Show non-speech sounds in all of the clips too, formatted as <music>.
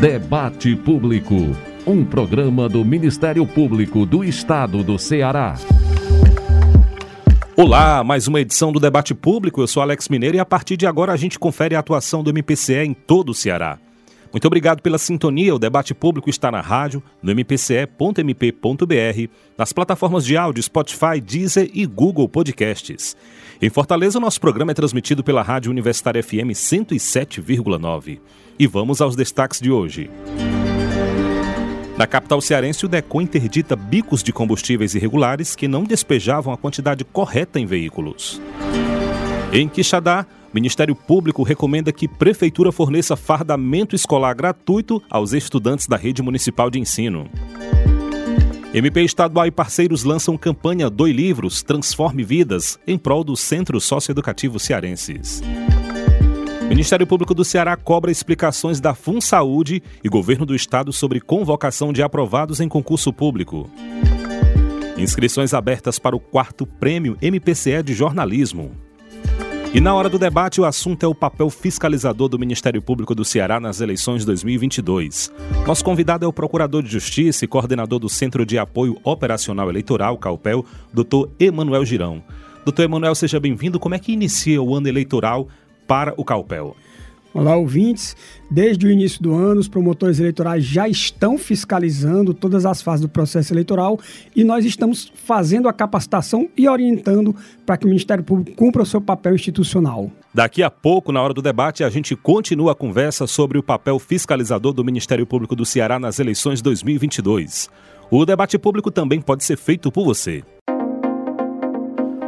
Debate Público, um programa do Ministério Público do Estado do Ceará. Olá, mais uma edição do Debate Público. Eu sou Alex Mineiro e a partir de agora a gente confere a atuação do MPCE em todo o Ceará. Muito obrigado pela sintonia. O debate público está na rádio, no mpce.mp.br, nas plataformas de áudio Spotify, Deezer e Google Podcasts. Em Fortaleza, nosso programa é transmitido pela Rádio Universitária FM 107,9. E vamos aos destaques de hoje. Na capital cearense, o DECON interdita bicos de combustíveis irregulares que não despejavam a quantidade correta em veículos. Em Quixadá, o Ministério Público recomenda que Prefeitura forneça fardamento escolar gratuito aos estudantes da rede municipal de ensino. MP Estadual e parceiros lançam campanha Doi Livros, Transforme Vidas, em prol dos Centros Socioeducativos Cearenses. Ministério Público do Ceará cobra explicações da FunSaúde e Governo do Estado sobre convocação de aprovados em concurso público. Inscrições abertas para o quarto prêmio MPCE de jornalismo. E na hora do debate, o assunto é o papel fiscalizador do Ministério Público do Ceará nas eleições 2022. Nosso convidado é o Procurador de Justiça e coordenador do Centro de Apoio Operacional Eleitoral, CAUPEL, Dr. Emanuel Girão. Doutor Emanuel, seja bem-vindo. Como é que inicia o ano eleitoral para o CAUPEL. Olá, ouvintes. Desde o início do ano, os promotores eleitorais já estão fiscalizando todas as fases do processo eleitoral e nós estamos fazendo a capacitação e orientando para que o Ministério Público cumpra o seu papel institucional. Daqui a pouco, na hora do debate, a gente continua a conversa sobre o papel fiscalizador do Ministério Público do Ceará nas eleições 2022. O debate público também pode ser feito por você.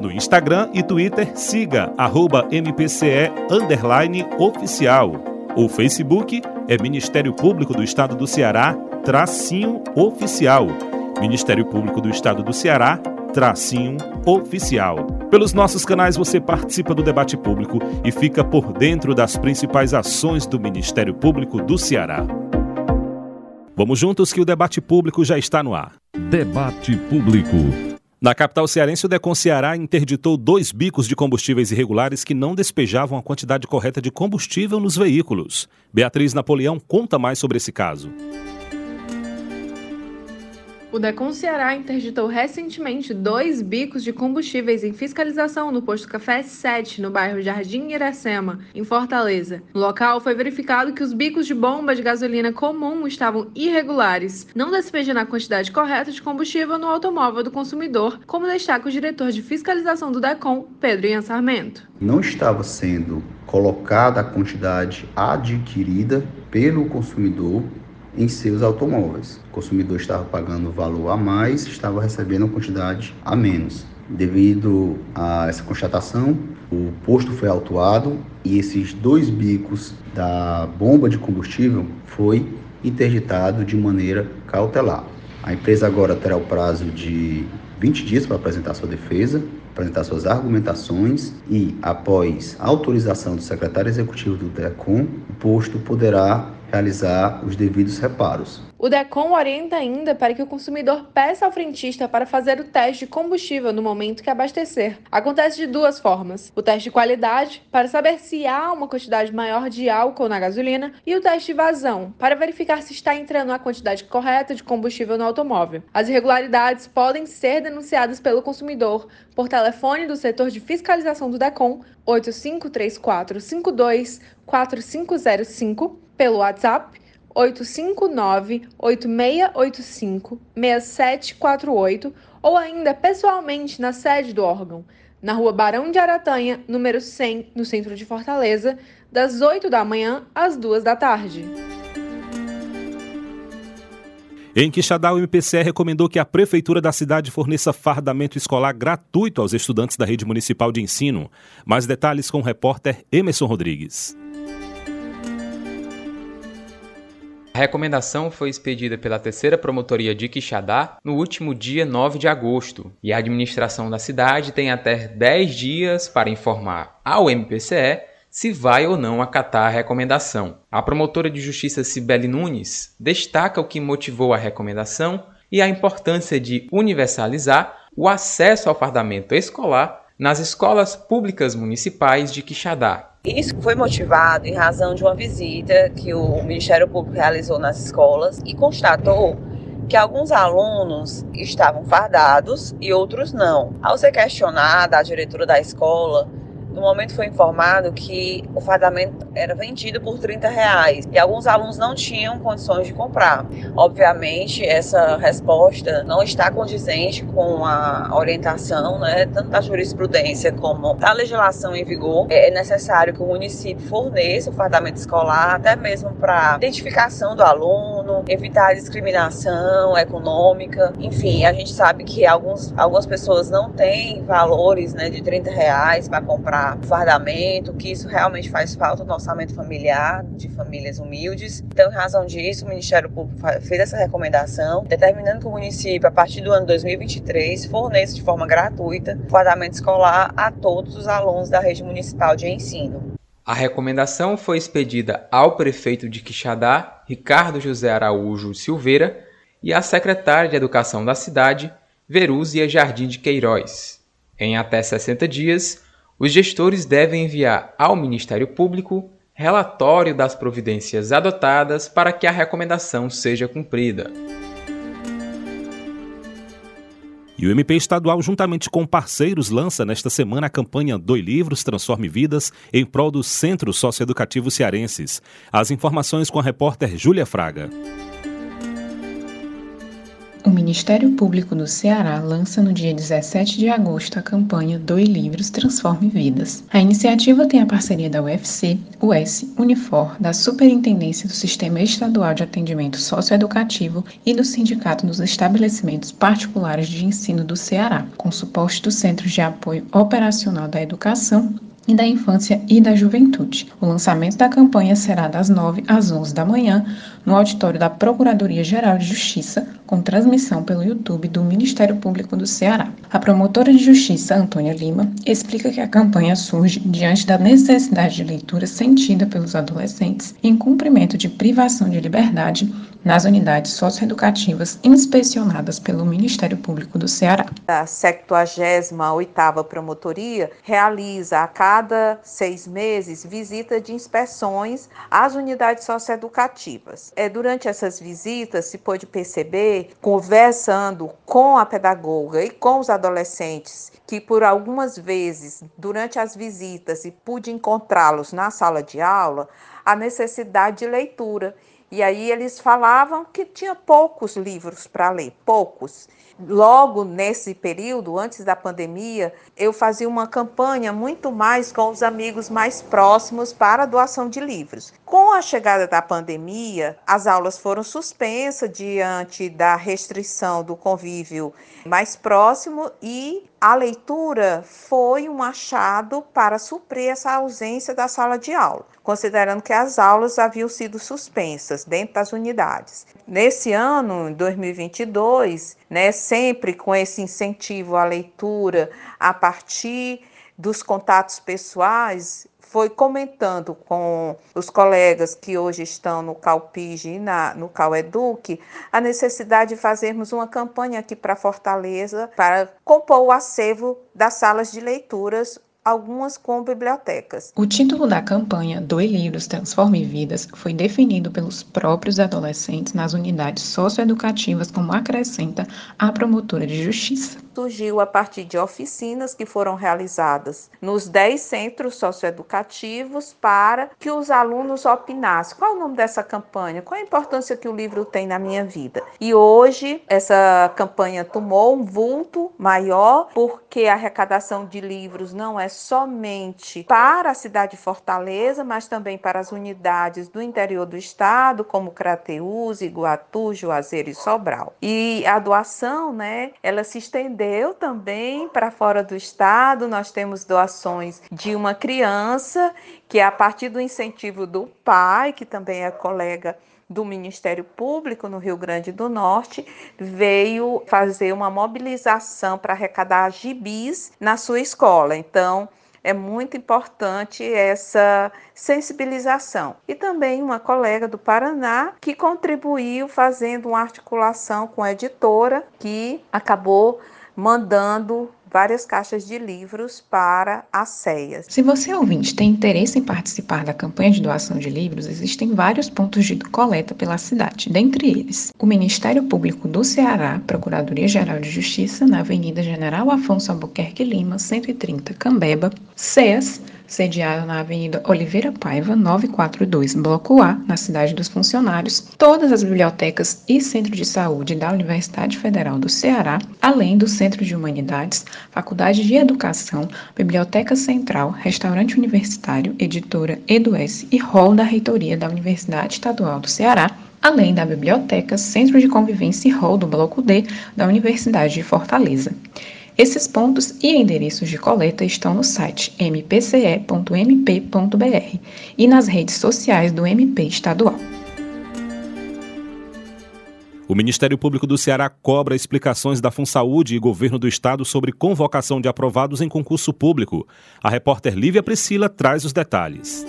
No Instagram e Twitter, siga arroba MPCE oficial. O Facebook é Ministério Público do Estado do Ceará, tracinho oficial. Ministério Público do Estado do Ceará, tracinho oficial. Pelos nossos canais você participa do debate público e fica por dentro das principais ações do Ministério Público do Ceará. Vamos juntos que o debate público já está no ar. Debate público. Na capital cearense, o Decon Ceará interditou dois bicos de combustíveis irregulares que não despejavam a quantidade correta de combustível nos veículos. Beatriz Napoleão conta mais sobre esse caso. O Decon Ceará interditou recentemente dois bicos de combustíveis em fiscalização no posto Café 7, no bairro Jardim Iracema, em Fortaleza. No local foi verificado que os bicos de bomba de gasolina comum estavam irregulares, não despejando a quantidade correta de combustível no automóvel do consumidor, como destaca o diretor de fiscalização do Decon, Pedro Ian Sarmento. Não estava sendo colocada a quantidade adquirida pelo consumidor em seus automóveis. O consumidor estava pagando valor a mais, estava recebendo quantidade a menos. Devido a essa constatação, o posto foi autuado e esses dois bicos da bomba de combustível foi interditado de maneira cautelar. A empresa agora terá o prazo de 20 dias para apresentar sua defesa, apresentar suas argumentações e, após autorização do secretário executivo do DECOM, o posto poderá realizar os devidos reparos. O DECOM orienta ainda para que o consumidor peça ao frentista para fazer o teste de combustível no momento que abastecer. Acontece de duas formas: o teste de qualidade, para saber se há uma quantidade maior de álcool na gasolina, e o teste de vazão, para verificar se está entrando a quantidade correta de combustível no automóvel. As irregularidades podem ser denunciadas pelo consumidor por telefone do setor de fiscalização do DECOM 853452 4505 pelo WhatsApp 859-8685-6748 ou ainda pessoalmente na sede do órgão, na rua Barão de Aratanha, número 100, no centro de Fortaleza, das 8 da manhã às 2 da tarde. Em Quixadá, o MPCE recomendou que a Prefeitura da cidade forneça fardamento escolar gratuito aos estudantes da rede municipal de ensino. Mais detalhes com o repórter Emerson Rodrigues. A recomendação foi expedida pela terceira promotoria de Quixadá no último dia 9 de agosto, e a administração da cidade tem até 10 dias para informar ao MPCE se vai ou não acatar a recomendação. A promotora de justiça Cibele Nunes destaca o que motivou a recomendação e a importância de universalizar o acesso ao fardamento escolar nas escolas públicas municipais de Quixadá. Isso foi motivado em razão de uma visita que o Ministério Público realizou nas escolas e constatou que alguns alunos estavam fardados e outros não. Ao ser questionada a diretora da escola no momento foi informado que o fardamento era vendido por 30 reais e alguns alunos não tinham condições de comprar. Obviamente, essa resposta não está condizente com a orientação, né, tanto da jurisprudência como da legislação em vigor. É necessário que o município forneça o fardamento escolar, até mesmo para identificação do aluno, evitar a discriminação econômica. Enfim, a gente sabe que alguns, algumas pessoas não têm valores né, de 30 reais para comprar fardamento, que isso realmente faz falta no orçamento familiar de famílias humildes. Então, em razão disso, o Ministério Público fez essa recomendação, determinando que o município, a partir do ano 2023, forneça de forma gratuita fardamento escolar a todos os alunos da rede municipal de ensino. A recomendação foi expedida ao prefeito de Quixadá, Ricardo José Araújo Silveira, e à secretária de Educação da cidade, Verúzia Jardim de Queiroz. Em até 60 dias, os gestores devem enviar ao Ministério Público relatório das providências adotadas para que a recomendação seja cumprida. E o MP estadual, juntamente com parceiros, lança nesta semana a campanha Doi Livros Transforme Vidas em prol dos Centros Socioeducativos Cearenses. As informações com a repórter Júlia Fraga. O Ministério Público do Ceará lança no dia 17 de agosto a campanha Doe Livros Transforme Vidas. A iniciativa tem a parceria da UFC, US, Unifor, da Superintendência do Sistema Estadual de Atendimento Socioeducativo e do Sindicato dos Estabelecimentos Particulares de Ensino do Ceará, com suporte dos Centros de Apoio Operacional da Educação e da Infância e da Juventude. O lançamento da campanha será das 9 às 11 da manhã no auditório da Procuradoria-Geral de Justiça, com transmissão pelo YouTube do Ministério Público do Ceará. A promotora de Justiça, Antônia Lima, explica que a campanha surge diante da necessidade de leitura sentida pelos adolescentes em cumprimento de privação de liberdade nas unidades socioeducativas inspecionadas pelo Ministério Público do Ceará. A 78ª Promotoria realiza a cada seis meses visita de inspeções às unidades socioeducativas. É, durante essas visitas se pôde perceber, conversando com a pedagoga e com os adolescentes, que por algumas vezes, durante as visitas, e pude encontrá-los na sala de aula, a necessidade de leitura e aí eles falavam que tinha poucos livros para ler, poucos. Logo nesse período, antes da pandemia, eu fazia uma campanha muito mais com os amigos mais próximos para a doação de livros. Com a chegada da pandemia, as aulas foram suspensas diante da restrição do convívio mais próximo e a leitura foi um achado para suprir essa ausência da sala de aula, considerando que as aulas haviam sido suspensas dentro das unidades. Nesse ano, 2022, né, sempre com esse incentivo à leitura a partir dos contatos pessoais, foi comentando com os colegas que hoje estão no CalPIG e na, no CalEduc a necessidade de fazermos uma campanha aqui para Fortaleza para compor o acervo das salas de leituras algumas com bibliotecas. O título da campanha Doe Livros Transforme Vidas foi definido pelos próprios adolescentes nas unidades socioeducativas, como acrescenta a promotora de justiça. Surgiu a partir de oficinas que foram realizadas nos 10 centros socioeducativos para que os alunos opinassem. Qual é o nome dessa campanha? Qual a importância que o livro tem na minha vida? E hoje essa campanha tomou um vulto maior porque a arrecadação de livros não é somente para a cidade de Fortaleza, mas também para as unidades do interior do estado, como Crateús, Iguatu, Juazeiro e Sobral. E a doação, né, ela se estendeu recebeu também para fora do estado. Nós temos doações de uma criança que, a partir do incentivo do pai, que também é colega do Ministério Público no Rio Grande do Norte, veio fazer uma mobilização para arrecadar gibis na sua escola. Então, é muito importante essa sensibilização. E também uma colega do Paraná que contribuiu fazendo uma articulação com a editora que acabou mandando várias caixas de livros para as ceias. Se você ouvinte tem interesse em participar da campanha de doação de livros, existem vários pontos de coleta pela cidade, dentre eles o Ministério Público do Ceará, Procuradoria-Geral de Justiça, na Avenida General Afonso Albuquerque Lima, 130, Cambeba, CEAS, sediado na Avenida Oliveira Paiva, 942, Bloco A, na cidade dos funcionários, todas as bibliotecas e centro de saúde da Universidade Federal do Ceará, além do Centro de Humanidades, Faculdade de Educação, Biblioteca Central, Restaurante Universitário, Editora EduS e Hall da Reitoria da Universidade Estadual do Ceará, além da Biblioteca, Centro de Convivência e Hall do Bloco D da Universidade de Fortaleza. Esses pontos e endereços de coleta estão no site mpce.mp.br e nas redes sociais do MP estadual. O Ministério Público do Ceará cobra explicações da FunSaúde e governo do estado sobre convocação de aprovados em concurso público. A repórter Lívia Priscila traz os detalhes.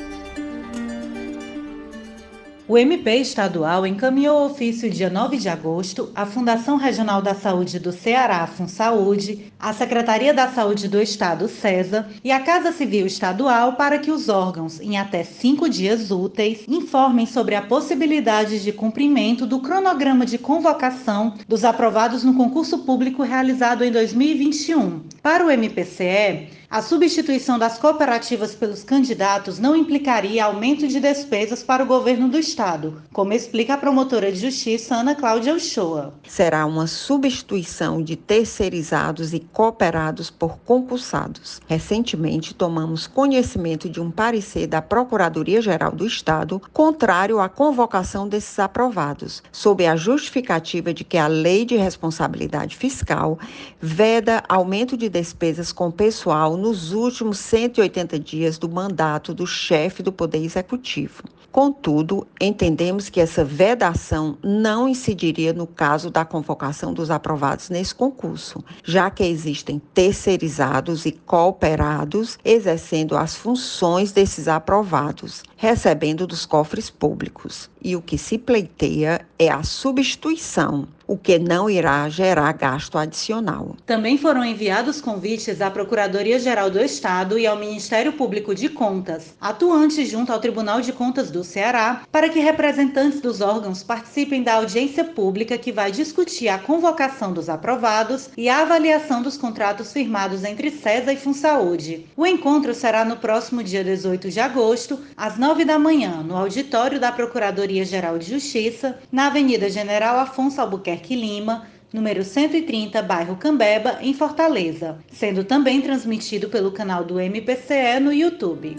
O MP estadual encaminhou ofício dia 9 de agosto à Fundação Regional da Saúde do Ceará, FunSaúde, à Secretaria da Saúde do Estado, CESA, e à Casa Civil Estadual para que os órgãos, em até cinco dias úteis, informem sobre a possibilidade de cumprimento do cronograma de convocação dos aprovados no concurso público realizado em 2021. Para o MPCE, a substituição das cooperativas pelos candidatos não implicaria aumento de despesas para o governo do Estado, como explica a promotora de justiça Ana Cláudia Uchoa. Será uma substituição de terceirizados e cooperados por concursados. Recentemente, tomamos conhecimento de um parecer da Procuradoria-Geral do Estado contrário à convocação desses aprovados, sob a justificativa de que a Lei de Responsabilidade Fiscal veda aumento de despesas com pessoal nos últimos 180 dias do mandato do chefe do Poder Executivo. Contudo, entendemos que essa vedação não incidiria no caso da convocação dos aprovados nesse concurso, já que existem terceirizados e cooperados exercendo as funções desses aprovados, recebendo dos cofres públicos. E o que se pleiteia é a substituição o que não irá gerar gasto adicional. Também foram enviados convites à Procuradoria-Geral do Estado e ao Ministério Público de Contas, atuantes junto ao Tribunal de Contas do Ceará, para que representantes dos órgãos participem da audiência pública que vai discutir a convocação dos aprovados e a avaliação dos contratos firmados entre CESA e FunSaúde. O encontro será no próximo dia 18 de agosto, às 9 da manhã, no auditório da Procuradoria-Geral de Justiça, na Avenida General Afonso Albuquerque Lima, número 130, bairro Cambeba, em Fortaleza, sendo também transmitido pelo canal do MPCE no YouTube.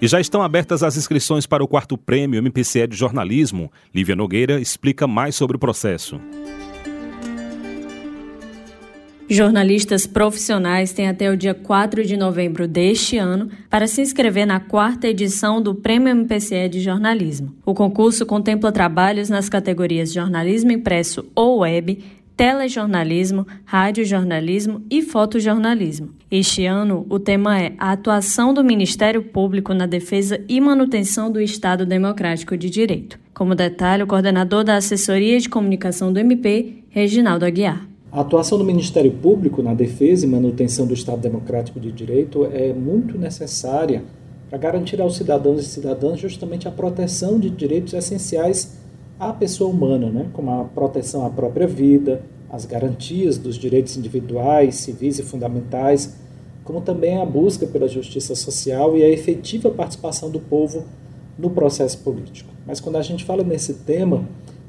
E já estão abertas as inscrições para o quarto prêmio MPCE de jornalismo. Lívia Nogueira explica mais sobre o processo. Jornalistas profissionais têm até o dia 4 de novembro deste ano para se inscrever na quarta edição do Prêmio MPCE de Jornalismo. O concurso contempla trabalhos nas categorias jornalismo impresso ou web, telejornalismo, radiojornalismo e fotojornalismo. Este ano, o tema é a atuação do Ministério Público na defesa e manutenção do Estado Democrático de Direito. Como detalhe, o coordenador da Assessoria de Comunicação do MP, Reginaldo Aguiar. A atuação do Ministério Público na defesa e manutenção do Estado Democrático de Direito é muito necessária para garantir aos cidadãos e cidadãs justamente a proteção de direitos essenciais à pessoa humana, né? como a proteção à própria vida, as garantias dos direitos individuais, civis e fundamentais, como também a busca pela justiça social e a efetiva participação do povo no processo político. Mas quando a gente fala nesse tema,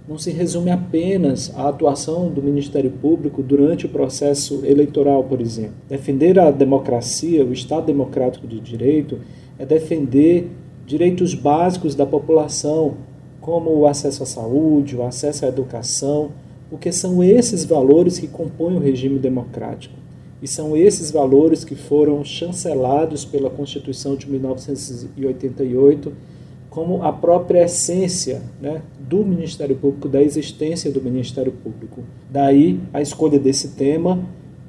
não se resume apenas à atuação do Ministério Público durante o processo eleitoral, por exemplo. Defender a democracia, o Estado democrático de direito, é defender direitos básicos da população, como o acesso à saúde, o acesso à educação, porque são esses valores que compõem o regime democrático. E são esses valores que foram chancelados pela Constituição de 1988 como a própria essência né, do Ministério Público, da existência do Ministério Público. Daí a escolha desse tema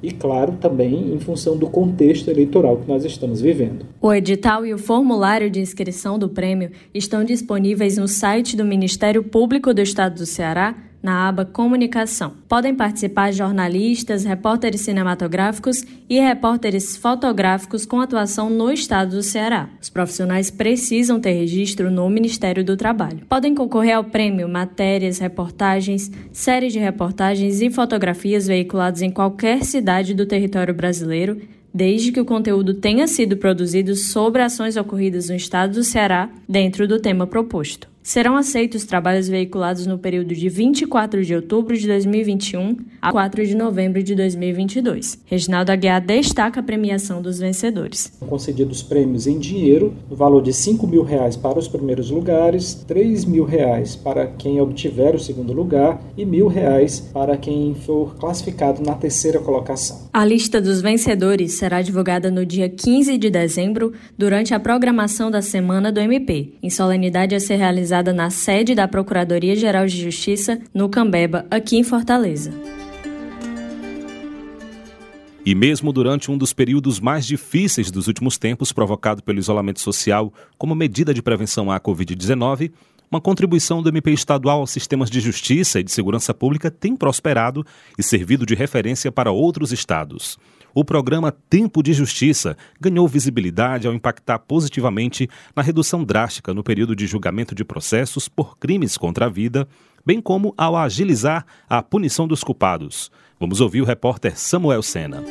e, claro, também em função do contexto eleitoral que nós estamos vivendo. O edital e o formulário de inscrição do prêmio estão disponíveis no site do Ministério Público do Estado do Ceará na aba Comunicação. Podem participar jornalistas, repórteres cinematográficos e repórteres fotográficos com atuação no estado do Ceará. Os profissionais precisam ter registro no Ministério do Trabalho. Podem concorrer ao prêmio matérias, reportagens, séries de reportagens e fotografias veiculadas em qualquer cidade do território brasileiro desde que o conteúdo tenha sido produzido sobre ações ocorridas no estado do Ceará dentro do tema proposto. Serão aceitos trabalhos veiculados no período de 24 de outubro de 2021 a 4 de novembro de 2022. Reginaldo Aguiar destaca a premiação dos vencedores. Concedidos prêmios em dinheiro, no valor de 5 mil reais para os primeiros lugares, 3 mil reais para quem obtiver o segundo lugar e mil reais para quem for classificado na terceira colocação. A lista dos vencedores será divulgada no dia 15 de dezembro, durante a programação da Semana do MP, em solenidade a ser realizada realizada na sede da Procuradoria-Geral de Justiça, no Cambeba, aqui em Fortaleza. E mesmo durante um dos períodos mais difíceis dos últimos tempos, provocado pelo isolamento social como medida de prevenção à Covid-19, uma contribuição do MP estadual aos sistemas de justiça e de segurança pública tem prosperado e servido de referência para outros estados o programa Tempo de Justiça ganhou visibilidade ao impactar positivamente na redução drástica no período de julgamento de processos por crimes contra a vida, bem como ao agilizar a punição dos culpados. Vamos ouvir o repórter Samuel Sena.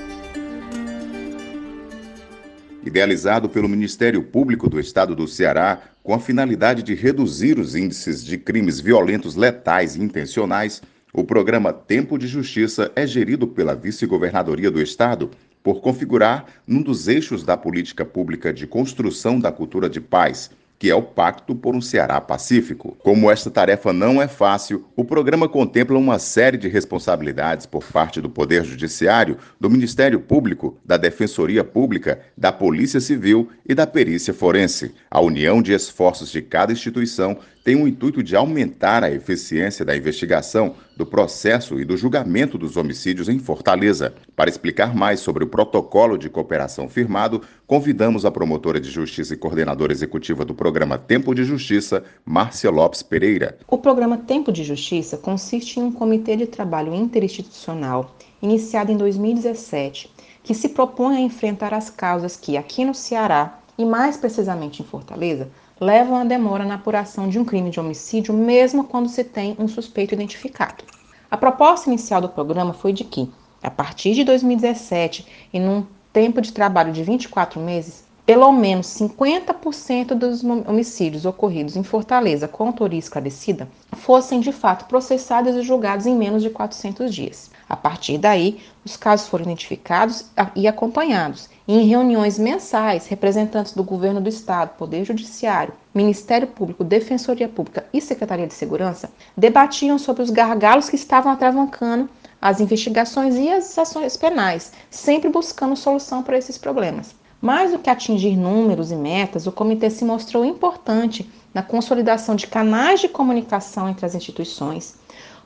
Idealizado pelo Ministério Público do Estado do Ceará, com a finalidade de reduzir os índices de crimes violentos letais e intencionais, o programa Tempo de Justiça é gerido pela Vice-Governadoria do Estado por configurar num dos eixos da política pública de construção da cultura de paz, que é o Pacto por um Ceará Pacífico. Como esta tarefa não é fácil, o programa contempla uma série de responsabilidades por parte do Poder Judiciário, do Ministério Público, da Defensoria Pública, da Polícia Civil e da Perícia Forense. A união de esforços de cada instituição tem o intuito de aumentar a eficiência da investigação, do processo e do julgamento dos homicídios em Fortaleza. Para explicar mais sobre o protocolo de cooperação firmado, convidamos a promotora de justiça e coordenadora executiva do programa Tempo de Justiça, Márcia Lopes Pereira. O programa Tempo de Justiça consiste em um comitê de trabalho interinstitucional iniciado em 2017, que se propõe a enfrentar as causas que, aqui no Ceará, e mais precisamente em Fortaleza, levam à demora na apuração de um crime de homicídio, mesmo quando se tem um suspeito identificado. A proposta inicial do programa foi de que, a partir de 2017 e num tempo de trabalho de 24 meses, pelo menos 50% dos homicídios ocorridos em Fortaleza com autoria esclarecida fossem de fato processados e julgados em menos de 400 dias. A partir daí, os casos foram identificados e acompanhados. Em reuniões mensais, representantes do governo do estado, Poder Judiciário, Ministério Público, Defensoria Pública e Secretaria de Segurança debatiam sobre os gargalos que estavam atravancando as investigações e as ações penais, sempre buscando solução para esses problemas. Mais do que atingir números e metas, o comitê se mostrou importante na consolidação de canais de comunicação entre as instituições,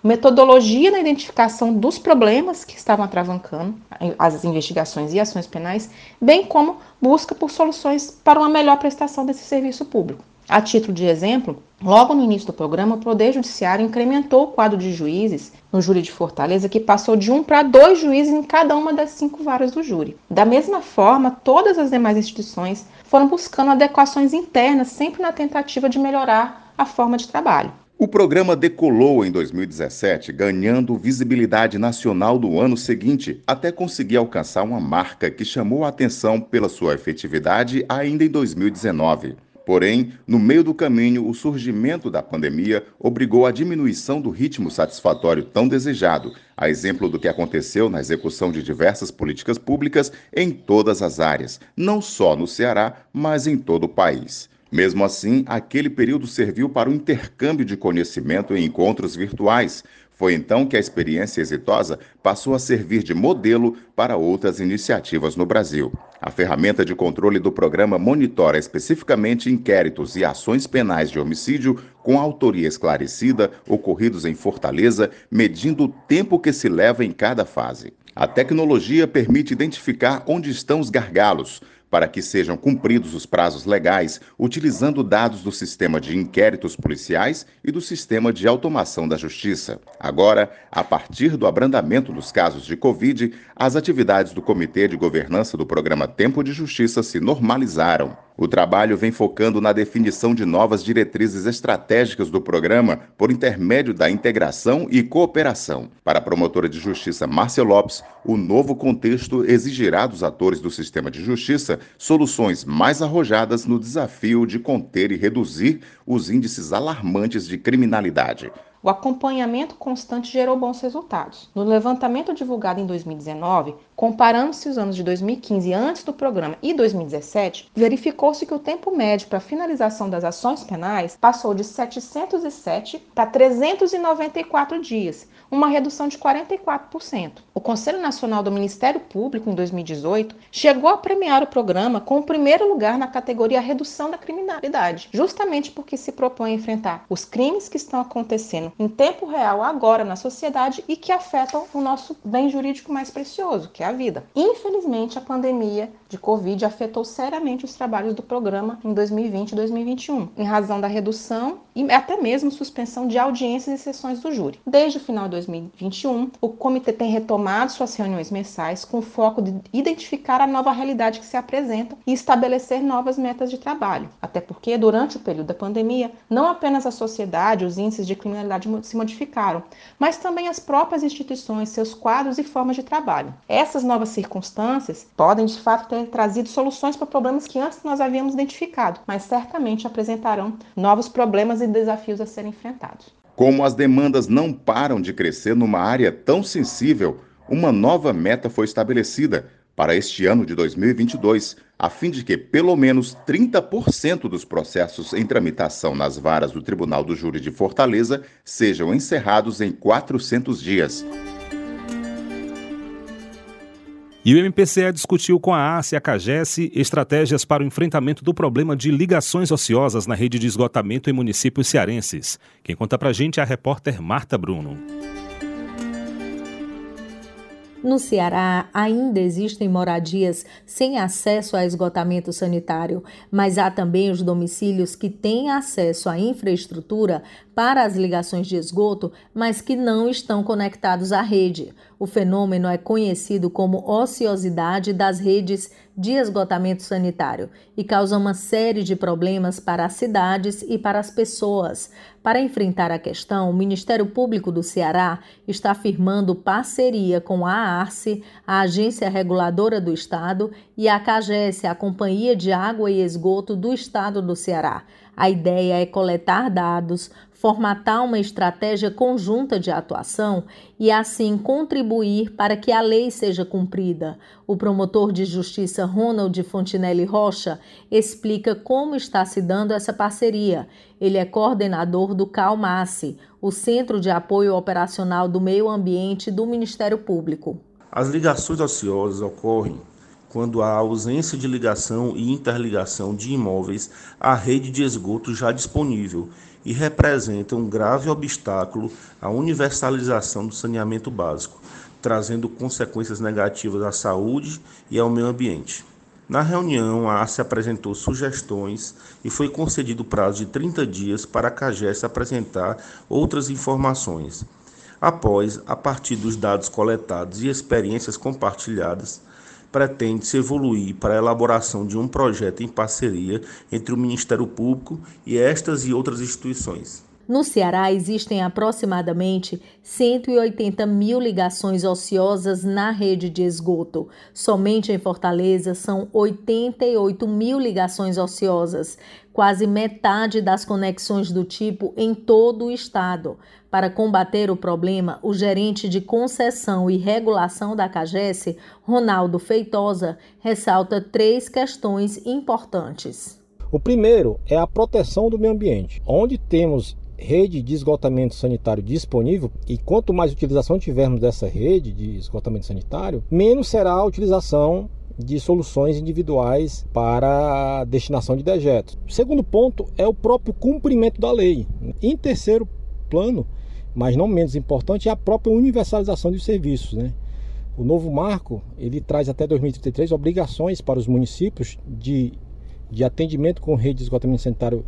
metodologia na identificação dos problemas que estavam atravancando as investigações e ações penais, bem como busca por soluções para uma melhor prestação desse serviço público. A título de exemplo, logo no início do programa, o Poder Judiciário incrementou o quadro de juízes no júri de Fortaleza, que passou de um para dois juízes em cada uma das cinco varas do júri. Da mesma forma, todas as demais instituições foram buscando adequações internas, sempre na tentativa de melhorar a forma de trabalho. O programa decolou em 2017, ganhando visibilidade nacional do ano seguinte, até conseguir alcançar uma marca que chamou a atenção pela sua efetividade ainda em 2019. Porém, no meio do caminho, o surgimento da pandemia obrigou a diminuição do ritmo satisfatório tão desejado, a exemplo do que aconteceu na execução de diversas políticas públicas em todas as áreas, não só no Ceará, mas em todo o país. Mesmo assim, aquele período serviu para o intercâmbio de conhecimento em encontros virtuais. Foi então que a experiência exitosa passou a servir de modelo para outras iniciativas no Brasil. A ferramenta de controle do programa monitora especificamente inquéritos e ações penais de homicídio com autoria esclarecida ocorridos em Fortaleza, medindo o tempo que se leva em cada fase. A tecnologia permite identificar onde estão os gargalos, para que sejam cumpridos os prazos legais, utilizando dados do sistema de inquéritos policiais e do sistema de automação da justiça. Agora, a partir do abrandamento dos casos de Covid, as atividades do Comitê de Governança do Programa Tempo de Justiça se normalizaram. O trabalho vem focando na definição de novas diretrizes estratégicas do programa por intermédio da integração e cooperação. Para a promotora de justiça Márcia Lopes, o novo contexto exigirá dos atores do sistema de justiça soluções mais arrojadas no desafio de conter e reduzir os índices alarmantes de criminalidade. O acompanhamento constante gerou bons resultados. No levantamento divulgado em 2019, comparando-se os anos de 2015 antes do programa e 2017, verificou-se que o tempo médio para finalização das ações penais passou de 707 para 394 dias, uma redução de 44%. O Conselho Nacional do Ministério Público, em 2018, chegou a premiar o programa com o primeiro lugar na categoria Redução da Criminalidade, justamente porque se propõe a enfrentar os crimes que estão acontecendo em tempo real agora na sociedade e que afetam o nosso bem jurídico mais precioso, que é a vida. Infelizmente, a pandemia de Covid afetou seriamente os trabalhos do programa em 2020 e 2021, em razão da redução e até mesmo suspensão de audiências e sessões do júri. Desde o final de 2021, o comitê tem retomado suas reuniões mensais com foco de identificar a nova realidade que se apresenta e estabelecer novas metas de trabalho. Até porque, durante o período da pandemia, não apenas a sociedade, os índices de criminalidade se modificaram, mas também as próprias instituições, seus quadros e formas de trabalho. Essas novas circunstâncias podem, de fato, ter trazido soluções para problemas que antes nós havíamos identificado, mas certamente apresentarão novos problemas e desafios a serem enfrentados. Como as demandas não param de crescer numa área tão sensível, uma nova meta foi estabelecida para este ano de 2022, a fim de que pelo menos 30% dos processos em tramitação nas varas do Tribunal do Júri de Fortaleza sejam encerrados em 400 dias. E o MPCE discutiu com a ACE e a CAGES estratégias para o enfrentamento do problema de ligações ociosas na rede de esgotamento em municípios cearenses. Quem conta pra gente é a repórter Marta Bruno. No Ceará, ainda existem moradias sem acesso a esgotamento sanitário, mas há também os domicílios que têm acesso à infraestrutura para as ligações de esgoto, mas que não estão conectados à rede. O fenômeno é conhecido como ociosidade das redes de esgotamento sanitário e causa uma série de problemas para as cidades e para as pessoas. Para enfrentar a questão, o Ministério Público do Ceará está firmando parceria com a ARCE, a Agência Reguladora do Estado, e a CAGES, a Companhia de Água e Esgoto do Estado do Ceará. A ideia é coletar dados, formatar uma estratégia conjunta de atuação e, assim, contribuir para que a lei seja cumprida. O promotor de justiça Ronald Fontinelli Rocha explica como está se dando essa parceria. Ele é coordenador do CALMASSE, o Centro de Apoio Operacional do Meio Ambiente do Ministério Público. As ligações ociosas ocorrem quando há ausência de ligação e interligação de imóveis à rede de esgoto já disponível e representa um grave obstáculo à universalização do saneamento básico, trazendo consequências negativas à saúde e ao meio ambiente. Na reunião, a ACE apresentou sugestões e foi concedido prazo de 30 dias para a CAGES apresentar outras informações. Após, a partir dos dados coletados e experiências compartilhadas, pretende-se evoluir para a elaboração de um projeto em parceria entre o Ministério Público e estas e outras instituições. No Ceará, existem aproximadamente 180 mil ligações ociosas na rede de esgoto. Somente em Fortaleza são 88 mil ligações ociosas, quase metade das conexões do tipo em todo o estado. Para combater o problema, o gerente de concessão e regulação da CAGES, Ronaldo Feitosa, ressalta três questões importantes. O primeiro é a proteção do meio ambiente, onde temos rede de esgotamento sanitário disponível e quanto mais utilização tivermos dessa rede de esgotamento sanitário, menos será a utilização de soluções individuais para destinação de dejetos. O segundo ponto é o próprio cumprimento da lei. Em terceiro plano, mas não menos importante, é a própria universalização dos serviços. Né? O novo marco ele traz até 2033 obrigações para os municípios de, de atendimento com rede de esgotamento sanitário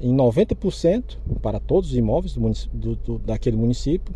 em 90% para todos os imóveis do, do, do, daquele município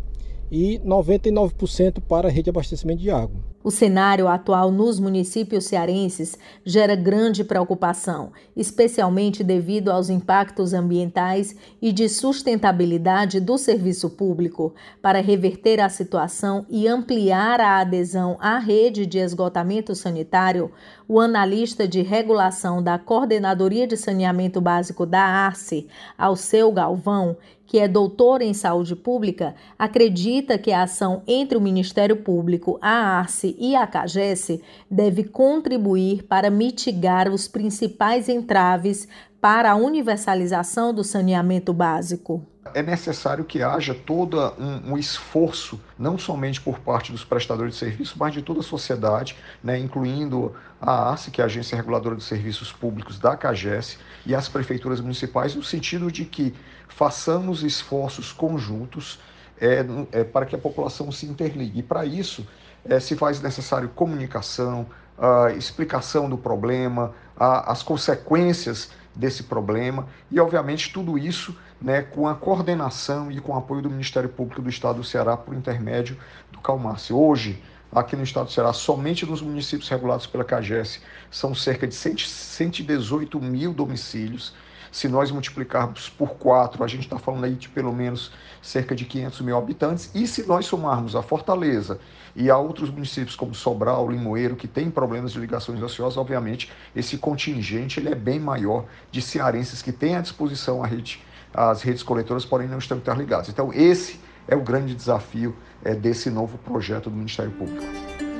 e 99% para a rede de abastecimento de água. O cenário atual nos municípios cearenses gera grande preocupação, especialmente devido aos impactos ambientais e de sustentabilidade do serviço público. Para reverter a situação e ampliar a adesão à rede de esgotamento sanitário, o analista de regulação da Coordenadoria de Saneamento Básico da ARCE, Alceu Galvão, que é doutor em saúde pública, acredita que a ação entre o Ministério Público, a ARCE e a CAGES deve contribuir para mitigar os principais entraves para a universalização do saneamento básico. É necessário que haja todo um, um, esforço, não somente por parte dos prestadores de serviço, mas de toda a sociedade, né, incluindo a ARCE, que é a Agência Reguladora de Serviços Públicos da CAGES, e as prefeituras municipais, no sentido de que façamos esforços conjuntos é, é, para que a população se interligue. E para isso é, se faz necessário comunicação, a explicação do problema, a, as consequências desse problema e, obviamente, tudo isso né, com a coordenação e com o apoio do Ministério Público do Estado do Ceará por intermédio do Calmarce. Hoje, aqui no Estado do Ceará, somente nos municípios regulados pela CAGES, são cerca de 118 mil domicílios. Se nós multiplicarmos por quatro, a gente está falando aí de pelo menos cerca de 500 mil habitantes. E se nós somarmos a Fortaleza e a outros municípios como Sobral, Limoeiro, que têm problemas de ligações ociosas, obviamente esse contingente ele é bem maior de cearenses que têm à disposição a rede, as redes coletoras, porém não estão interligados. Então esse é o grande desafio é, desse novo projeto do Ministério Público.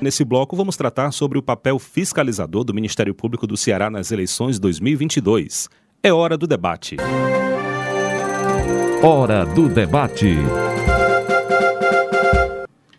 Nesse bloco, vamos tratar sobre o papel fiscalizador do Ministério Público do Ceará nas eleições 2022. É hora do debate. Hora do debate.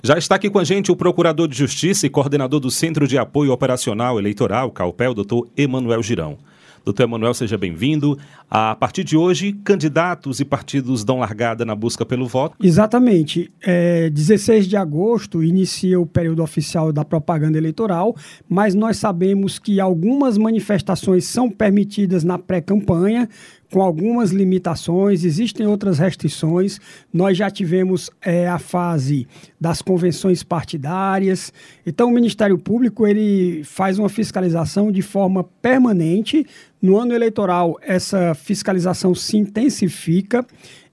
Já está aqui com a gente o Procurador de Justiça e coordenador do Centro de Apoio Operacional Eleitoral, CAUPEL, doutor Emanuel Girão. Doutor Emanuel, seja bem-vindo. A partir de hoje, candidatos e partidos dão largada na busca pelo voto? Exatamente. É, 16 de agosto inicia o período oficial da propaganda eleitoral, mas nós sabemos que algumas manifestações são permitidas na pré-campanha, com algumas limitações, existem outras restrições. Nós já tivemos é, a fase das convenções partidárias. Então, o Ministério Público ele faz uma fiscalização de forma permanente. No ano eleitoral, essa fiscalização se intensifica.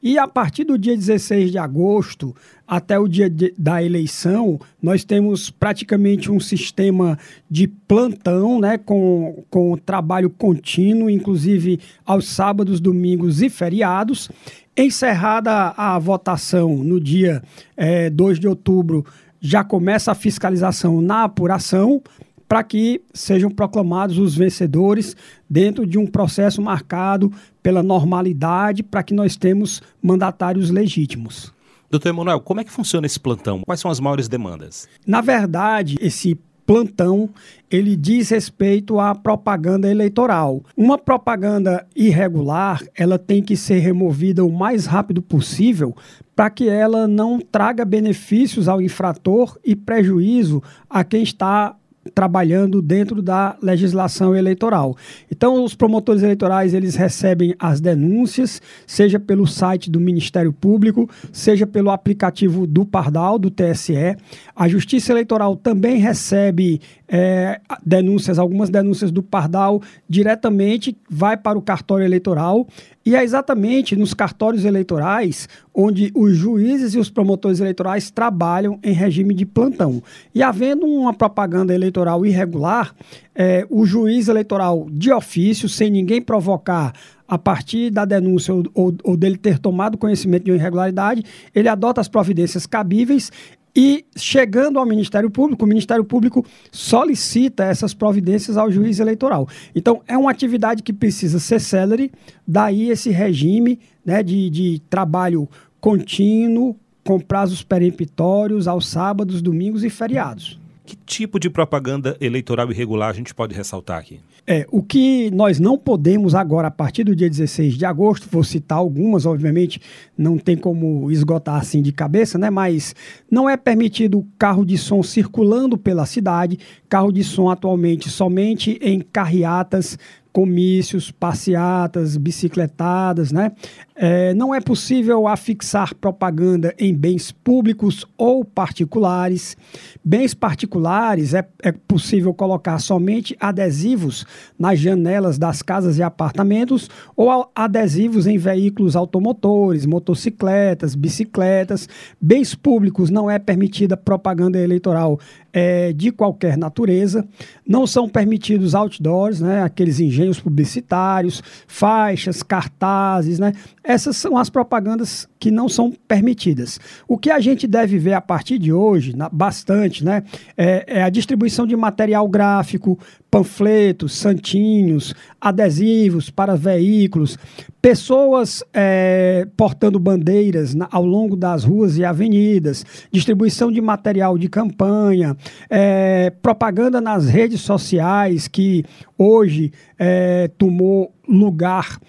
E a partir do dia 16 de agosto até o dia de, da eleição, nós temos praticamente um sistema de plantão, né, com, com trabalho contínuo, inclusive aos sábados, domingos e feriados. Encerrada a votação no dia é, 2 de outubro, já começa a fiscalização na apuração para que sejam proclamados os vencedores dentro de um processo marcado pela normalidade, para que nós temos mandatários legítimos. Doutor Emanuel, como é que funciona esse plantão? Quais são as maiores demandas? Na verdade, esse plantão, ele diz respeito à propaganda eleitoral. Uma propaganda irregular, ela tem que ser removida o mais rápido possível para que ela não traga benefícios ao infrator e prejuízo a quem está trabalhando dentro da legislação eleitoral. Então, os promotores eleitorais eles recebem as denúncias, seja pelo site do Ministério Público, seja pelo aplicativo do Pardal, do TSE. A Justiça Eleitoral também recebe é, denúncias, algumas denúncias do Pardal diretamente, vai para o cartório eleitoral e é exatamente nos cartórios eleitorais onde os juízes e os promotores eleitorais trabalham em regime de plantão. E havendo uma propaganda eleitoral irregular, é, o juiz eleitoral de ofício, sem ninguém provocar a partir da denúncia ou, ou, ou, dele ter tomado conhecimento de uma irregularidade, ele adota as providências cabíveis E chegando ao Ministério Público, o Ministério Público solicita essas providências ao juiz eleitoral. Então, é uma atividade que precisa ser célere, daí esse regime né, de, de trabalho contínuo, com prazos peremptórios aos sábados, domingos e feriados. Que tipo de propaganda eleitoral irregular a gente pode ressaltar aqui? É, o que nós não podemos agora, a partir do dia 16 de agosto, vou citar algumas, obviamente, não tem como esgotar assim de cabeça, né? Mas não é permitido carro de som circulando pela cidade, carro de som atualmente somente em carreatas, comícios, passeatas, bicicletadas, né? É, não é possível afixar propaganda em bens públicos ou particulares. Bens particulares é, é possível colocar somente adesivos nas janelas das casas e apartamentos ou adesivos em veículos automotores, motocicletas, bicicletas. Bens públicos não é permitida propaganda eleitoral é, de qualquer natureza. Não são permitidos outdoors, né? aqueles engenhos publicitários, faixas, cartazes, né? Essas são as propagandas que não são permitidas. O que a gente deve ver a partir de hoje, na, bastante, né, é, é, a distribuição de material gráfico, panfletos, santinhos, adesivos para veículos, pessoas é, portando bandeiras na, ao longo das ruas e avenidas, distribuição de material de campanha, é, propaganda nas redes sociais que hoje é, tomou lugar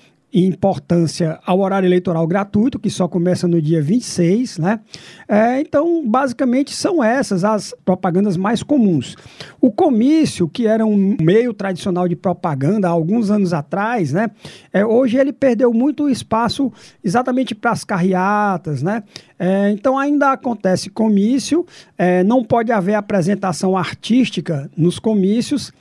importância ao horário eleitoral gratuito, que só começa no dia 26, né? É, então, basicamente, são essas as propagandas mais comuns. O comício, que era um meio tradicional de propaganda há alguns anos atrás, né? É, hoje ele perdeu muito espaço exatamente para as carreatas, né? É, então ainda acontece comício, é, não pode haver apresentação artística nos comícios.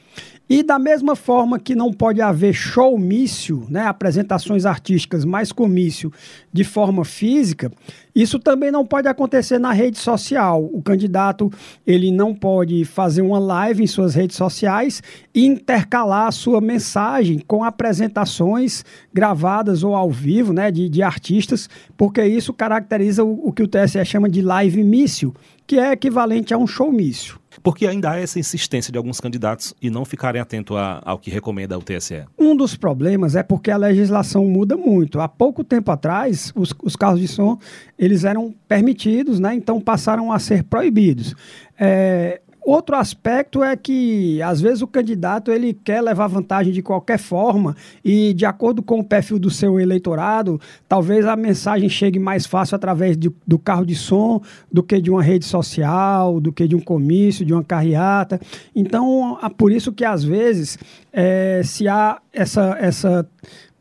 E da mesma forma que não pode haver showmício, né, apresentações artísticas mais comício de forma física, isso também não pode acontecer na rede social. O candidato ele não pode fazer uma live em suas redes sociais e intercalar sua mensagem com apresentações gravadas ou ao vivo né, de, de artistas, porque isso caracteriza o, o que o TSE chama de live mício, que é equivalente a um showmício. Porque ainda há essa insistência de alguns candidatos e não ficarem atentos ao que recomenda o TSE. Um dos problemas é porque a legislação muda muito. Há pouco tempo atrás, os, os carros de som eles eram permitidos, né? então passaram a ser proibidos. É, Outro aspecto é que, às vezes, o candidato ele quer levar vantagem de qualquer forma e, de acordo com o perfil do seu eleitorado, talvez a mensagem chegue mais fácil através de, do carro de som do que de uma rede social, do que de um comício, de uma carreata. Então, por isso que, às vezes, é, se há essa, essa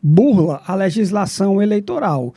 burla à legislação eleitoral.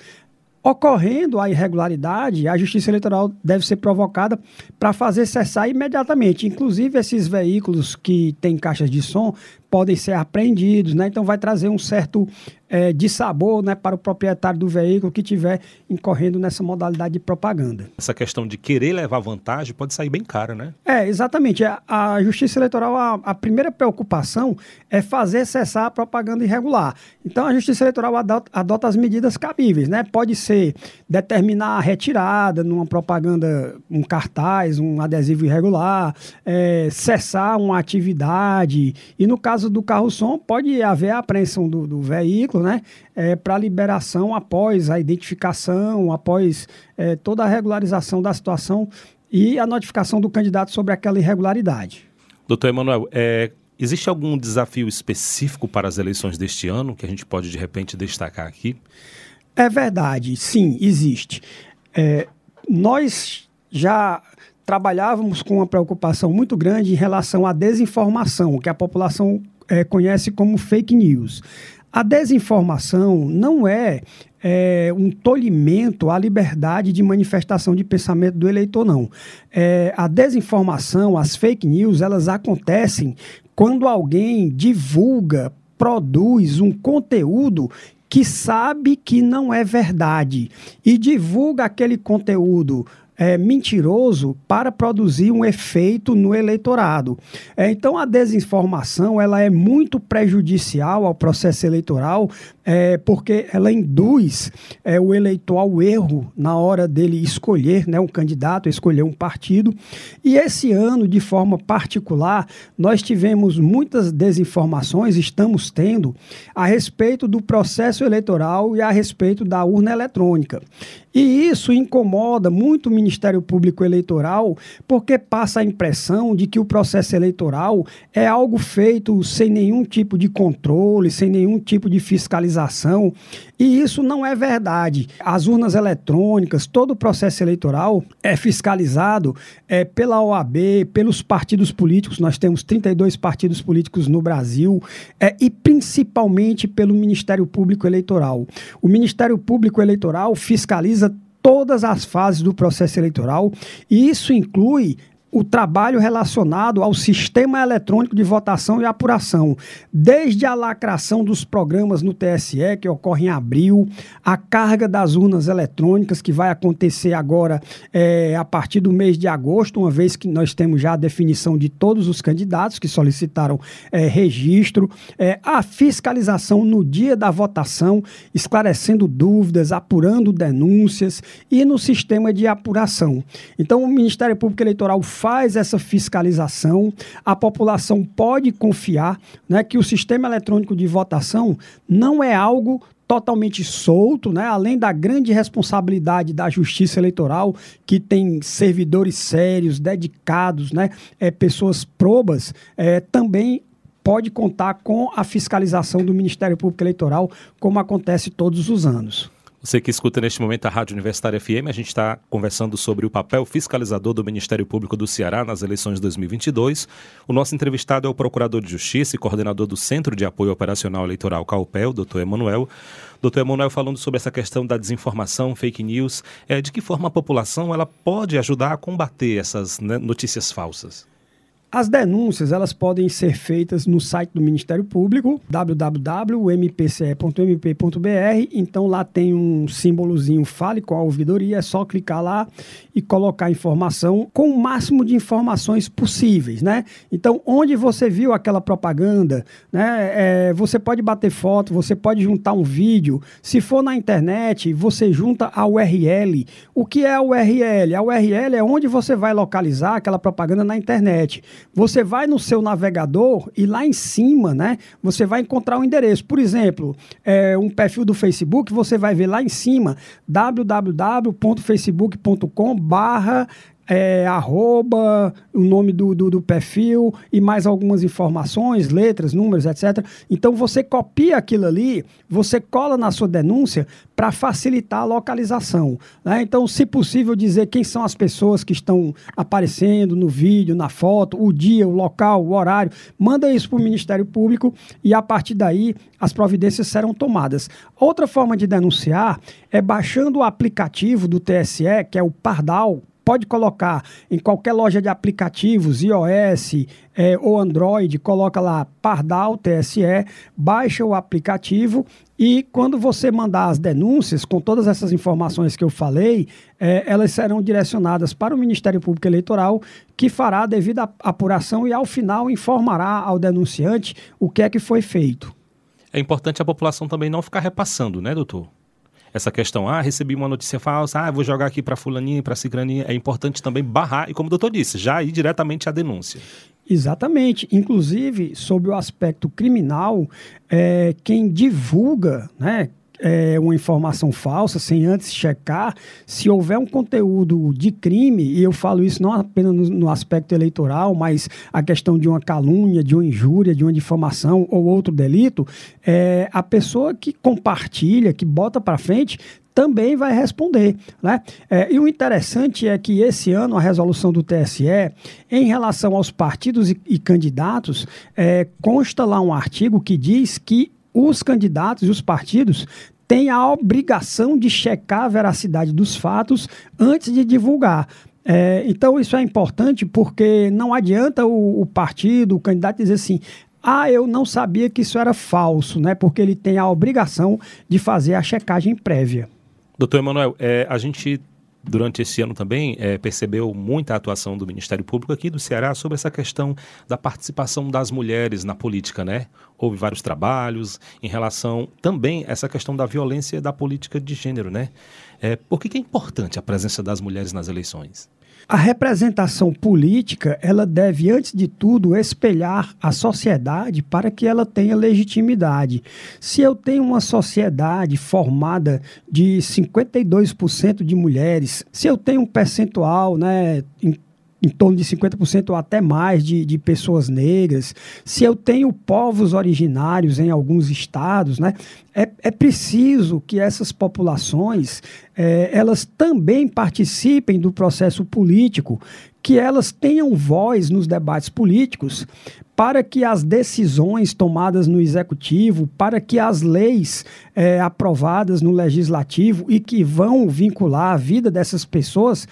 Ocorrendo a irregularidade, a Justiça Eleitoral deve ser provocada para fazer cessar imediatamente. Inclusive, esses veículos que têm caixas de som podem ser apreendidos, né? Então vai trazer um certo é, dissabor né, para o proprietário do veículo que estiver incorrendo nessa modalidade de propaganda. Essa questão de querer levar vantagem pode sair bem cara, né? É, exatamente. A, a Justiça Eleitoral, a, a, primeira preocupação é fazer cessar a propaganda irregular. Então a Justiça Eleitoral adota, adota as medidas cabíveis, né? Pode ser determinar a retirada numa propaganda, um cartaz, um adesivo irregular, é, cessar uma atividade e no caso caso do carro-som, pode haver a apreensão do, do veículo, né? É, para liberação após a identificação, após é, toda a regularização da situação e a notificação do candidato sobre aquela irregularidade. Doutor Emanuel, é, existe algum desafio específico para as eleições deste ano que a gente pode, de repente, destacar aqui? É verdade, sim, existe. É, nós já trabalhávamos com uma preocupação muito grande em relação à desinformação, que a população é, conhece como fake news. A desinformação não é, é, um tolimento à liberdade de manifestação de pensamento do eleitor, não. É, a desinformação, as fake news, elas acontecem quando alguém divulga, produz um conteúdo que sabe que não é verdade e divulga aquele conteúdo é, mentiroso para produzir um efeito no eleitorado. É, então, a desinformação ela é muito prejudicial ao processo eleitoral, é, porque ela induz é, o eleitor ao erro na hora dele escolher né, um candidato, escolher um partido. E esse ano, de forma particular, nós tivemos muitas desinformações, estamos tendo, a respeito do processo eleitoral e a respeito da urna eletrônica. E isso incomoda muito o Ministério Público Eleitoral, porque passa a impressão de que o processo eleitoral é algo feito sem nenhum tipo de controle, sem nenhum tipo de fiscalização. E isso não é verdade. As urnas eletrônicas, todo o processo eleitoral é fiscalizado é, pela OAB, pelos partidos políticos. Nós temos 32 partidos políticos no Brasil, é, e principalmente pelo Ministério Público Eleitoral. O Ministério Público Eleitoral fiscaliza todas as fases do processo eleitoral, e isso inclui o trabalho relacionado ao sistema eletrônico de votação e apuração, desde a lacração dos programas no TSE, que ocorre em abril, a carga das urnas eletrônicas, que vai acontecer agora é, a partir do mês de agosto, uma vez que nós temos já a definição de todos os candidatos que solicitaram é, registro, é, a fiscalização no dia da votação, esclarecendo dúvidas, apurando denúncias e no sistema de apuração. Então, o Ministério Público Eleitoral faz essa fiscalização, a população pode confiar né, que o sistema eletrônico de votação não é algo totalmente solto, né? além da grande responsabilidade da Justiça Eleitoral, que tem servidores sérios, dedicados, né? é, pessoas probas, é, também pode contar com a fiscalização do Ministério Público Eleitoral, como acontece todos os anos. Você que escuta neste momento a Rádio Universitária FM, a gente está conversando sobre o papel fiscalizador do Ministério Público do Ceará nas eleições de 2022. O nosso entrevistado é o Procurador de Justiça e coordenador do Centro de Apoio Operacional Eleitoral CAUPEL, doutor Emanuel. Doutor Emanuel, falando sobre essa questão da desinformação, fake news, é, de que forma a população ela pode ajudar a combater essas né, notícias falsas? As denúncias elas podem ser feitas no site do Ministério Público, www.mpce.mp.br. Então lá tem um símbolozinho Fale com a ouvidoria, é só clicar lá e colocar a informação com o máximo de informações possíveis, né? Então, onde você viu aquela propaganda, né? É, você pode bater foto, você pode juntar um vídeo. Se for na internet, você junta a URL. O que é a URL? A URL é onde você vai localizar aquela propaganda na internet. Você vai no seu navegador e lá em cima, né, você vai encontrar um endereço. Por exemplo, é, um perfil do Facebook, você vai ver lá em cima www.facebook.com barra é, arroba, o nome do, do, do, perfil e mais algumas informações, letras, números, etc. Então você copia aquilo ali, você cola na sua denúncia para facilitar a localização. Né? Então, se possível, dizer quem são as pessoas que estão aparecendo no vídeo, na foto, o dia, o local, o horário. Manda isso para o Ministério Público e a partir daí as providências serão tomadas. Outra forma de denunciar é baixando o aplicativo do TSE, que é o Pardal pode colocar em qualquer loja de aplicativos, iOS é, ou Android, coloca lá Pardal TSE, baixa o aplicativo e quando você mandar as denúncias, com todas essas informações que eu falei, é, elas serão direcionadas para o Ministério Público Eleitoral, que fará a devida apuração e, ao final, informará ao denunciante o que é que foi feito. É importante a população também não ficar repassando, né, doutor? Essa questão, ah, recebi uma notícia falsa, ah, vou jogar aqui para fulaninha, para cigraninha, é importante também barrar, e como o doutor disse, já ir diretamente à denúncia. Exatamente. Inclusive, sobre o aspecto criminal, é, quem divulga, né, é, uma informação falsa sem antes checar, se houver um conteúdo de crime, e eu falo isso não apenas no, no, aspecto eleitoral, mas a questão de uma calúnia, de uma injúria, de uma difamação ou outro delito, é, a pessoa que compartilha, que bota para frente, também vai responder. Né? É, e o interessante é que esse ano a resolução do TSE, em relação aos partidos e, e candidatos, é, consta lá um artigo que diz que os candidatos e os partidos têm a obrigação de checar a veracidade dos fatos antes de divulgar. É, então, isso é importante porque não adianta o, o, partido, o candidato dizer assim: ah, eu não sabia que isso era falso, né? Porque ele tem a obrigação de fazer a checagem prévia. Doutor Emanuel, é, a gente durante esse ano também é, percebeu muita atuação do Ministério Público aqui do Ceará sobre essa questão da participação das mulheres na política, né? Houve vários trabalhos em relação também a essa questão da violência da política de gênero, né? É, por que, que é importante a presença das mulheres nas eleições? A representação política, ela deve, antes de tudo, espelhar a sociedade para que ela tenha legitimidade. Se eu tenho uma sociedade formada de 52% de mulheres, se eu tenho um percentual né, em torno de 50% ou até mais de, de pessoas negras, se eu tenho povos originários em alguns estados, né, é, é preciso que essas populações é, elas também participem do processo político, que elas tenham voz nos debates políticos, para que as decisões tomadas no executivo, para que as leis é, aprovadas no legislativo e que vão vincular a vida dessas pessoas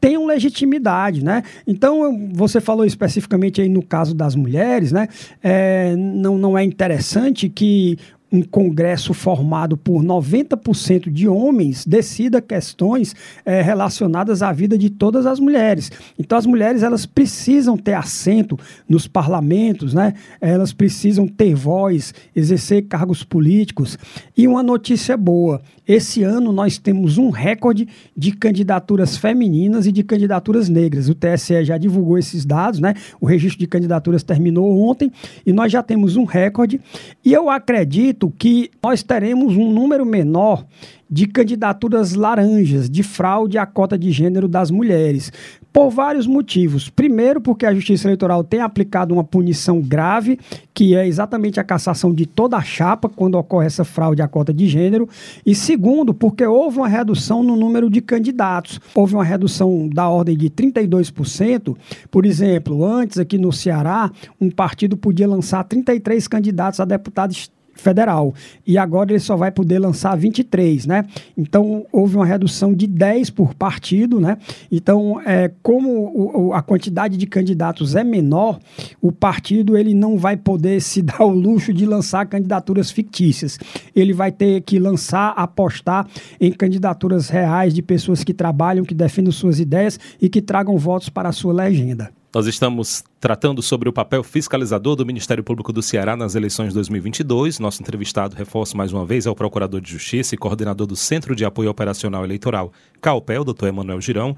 tenham legitimidade, né? Então, você falou especificamente aí no caso das mulheres, né? É, não, não é interessante que um congresso formado por 90% de homens decida questões é, relacionadas à vida de todas as mulheres. Então as mulheres elas precisam ter assento nos parlamentos, né? Elas precisam ter voz, exercer cargos políticos. E uma notícia boa, esse ano nós temos um recorde de candidaturas femininas e de candidaturas negras. O TSE já divulgou esses dados, né? O registro de candidaturas terminou ontem e nós já temos um recorde. E eu acredito que nós teremos um número menor de candidaturas laranjas de fraude à cota de gênero das mulheres. Por vários motivos. Primeiro, porque a Justiça Eleitoral tem aplicado uma punição grave, que é exatamente a cassação de toda a chapa quando ocorre essa fraude à cota de gênero. E segundo, porque houve uma redução no número de candidatos. Houve uma redução da ordem de 32%. Por exemplo, antes aqui no Ceará, um partido podia lançar 33 candidatos a deputados federal. E agora ele só vai poder lançar 23, né? Então houve uma redução de 10 por partido, né? Então, é, como o, a quantidade de candidatos é menor, o partido ele não vai poder se <laughs> dar o luxo de lançar candidaturas fictícias. Ele vai ter que lançar, apostar em candidaturas reais de pessoas que trabalham, que defendem suas ideias e que tragam votos para a sua legenda. Nós estamos tratando sobre o papel fiscalizador do Ministério Público do Ceará nas eleições de 2022. Nosso entrevistado, reforço mais uma vez, é o Procurador de Justiça e coordenador do Centro de Apoio Operacional Eleitoral, CAUPEL, doutor Emanuel Girão.